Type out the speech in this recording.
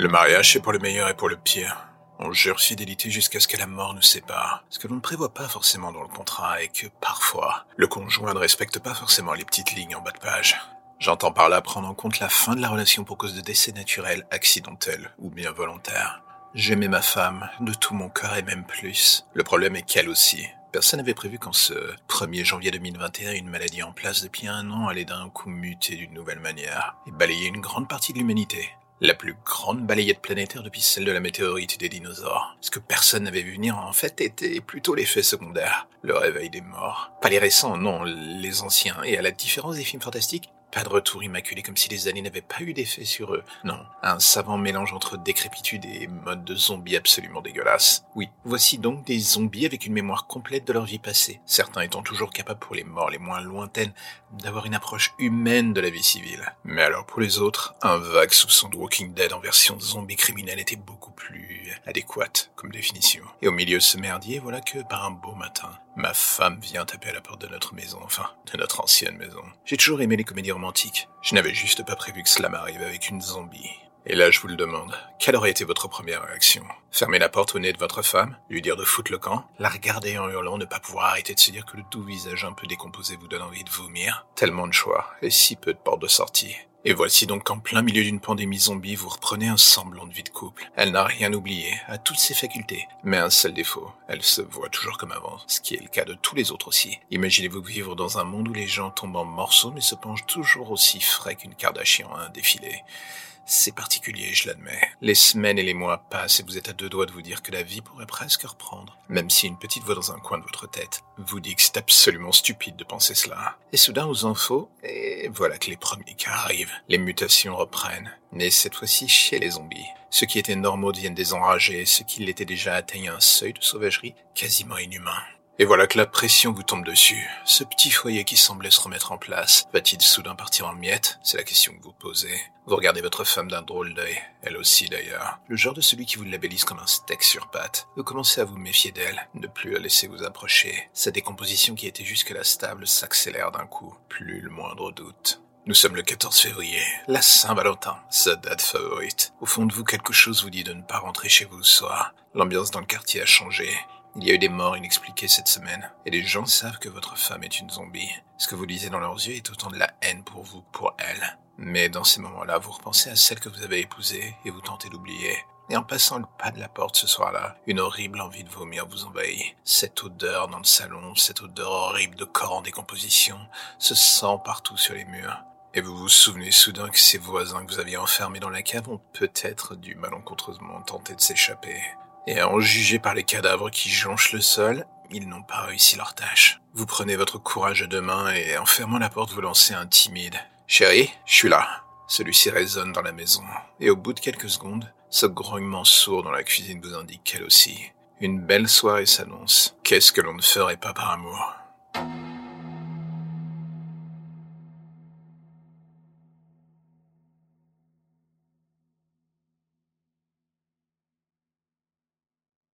Le mariage, c'est pour le meilleur et pour le pire. On jure fidélité jusqu'à ce que la mort nous sépare. Ce que l'on ne prévoit pas forcément dans le contrat est que parfois, le conjoint ne respecte pas forcément les petites lignes en bas de page. J'entends par là prendre en compte la fin de la relation pour cause de décès naturel, accidentel ou bien volontaire. J'aimais ma femme de tout mon cœur et même plus. Le problème est qu'elle aussi. Personne n'avait prévu qu'en ce 1er janvier 2021, une maladie en place depuis un an allait d'un coup muter d'une nouvelle manière et balayer une grande partie de l'humanité. La plus grande balayette planétaire depuis celle de la météorite des dinosaures. Ce que personne n'avait vu venir en fait était plutôt l'effet secondaire. Le réveil des morts. Pas les récents, non, les anciens. Et à la différence des films fantastiques, pas de retour immaculé comme si les années n'avaient pas eu d'effet sur eux. Non, un savant mélange entre décrépitude et mode de zombie absolument dégueulasse. Oui, voici donc des zombies avec une mémoire complète de leur vie passée, certains étant toujours capables pour les morts les moins lointaines d'avoir une approche humaine de la vie civile. Mais alors pour les autres, un vague soupçon de Walking Dead en version zombie criminel était beaucoup plus adéquate comme définition. Et au milieu de ce merdier, voilà que par un beau matin, ma femme vient taper à la porte de notre maison, enfin, de notre ancienne maison. J'ai toujours aimé les comédies romantiques. Je n'avais juste pas prévu que cela m'arrive avec une zombie. Et là, je vous le demande, quelle aurait été votre première réaction? Fermer la porte au nez de votre femme, lui dire de foutre le camp, la regarder en hurlant, ne pas pouvoir arrêter de se dire que le doux visage un peu décomposé vous donne envie de vomir? Tellement de choix, et si peu de portes de sortie. Et voici donc qu'en plein milieu d'une pandémie zombie, vous reprenez un semblant de vie de couple. Elle n'a rien oublié, a toutes ses facultés. Mais un seul défaut, elle se voit toujours comme avant, ce qui est le cas de tous les autres aussi. Imaginez-vous vivre dans un monde où les gens tombent en morceaux mais se penchent toujours aussi frais qu'une Kardashian à un défilé. C'est particulier, je l'admets. Les semaines et les mois passent et vous êtes à deux doigts de vous dire que la vie pourrait presque reprendre. Même si une petite voix dans un coin de votre tête vous dit que c'est absolument stupide de penser cela. Et soudain, aux infos, voilà que les premiers cas arrivent. Les mutations reprennent. Mais cette fois-ci chez les zombies. Ceux qui étaient normaux deviennent désenragés, ceux qui l'étaient déjà atteignent un seuil de sauvagerie quasiment inhumain. Et voilà que la pression vous tombe dessus. Ce petit foyer qui semblait se remettre en place, va-t-il soudain partir en miettes C'est la question que vous posez. Vous regardez votre femme d'un drôle d'œil, elle aussi d'ailleurs. Le genre de celui qui vous labellise comme un steak sur pâte. Vous commencez à vous méfier d'elle, ne plus la laisser vous approcher. Sa décomposition qui était jusque-là stable s'accélère d'un coup, plus le moindre doute. Nous sommes le 14 février, la Saint-Valentin, sa date favorite. Au fond de vous, quelque chose vous dit de ne pas rentrer chez vous ce soir. L'ambiance dans le quartier a changé. Il y a eu des morts inexpliquées cette semaine, et les gens savent que votre femme est une zombie. Ce que vous lisez dans leurs yeux est autant de la haine pour vous que pour elle. Mais dans ces moments-là, vous repensez à celle que vous avez épousée et vous tentez d'oublier. Et en passant le pas de la porte ce soir-là, une horrible envie de vomir vous envahit. Cette odeur dans le salon, cette odeur horrible de corps en décomposition, se sent partout sur les murs. Et vous vous souvenez soudain que ces voisins que vous aviez enfermés dans la cave ont peut-être dû malencontreusement tenter de s'échapper. Et à en juger par les cadavres qui jonchent le sol, ils n'ont pas réussi leur tâche. Vous prenez votre courage à deux mains et en fermant la porte vous lancez un timide. Chérie, je suis là. Celui-ci résonne dans la maison. Et au bout de quelques secondes, ce grognement sourd dans la cuisine vous indique qu'elle aussi. Une belle soirée s'annonce. Qu'est-ce que l'on ne ferait pas par amour?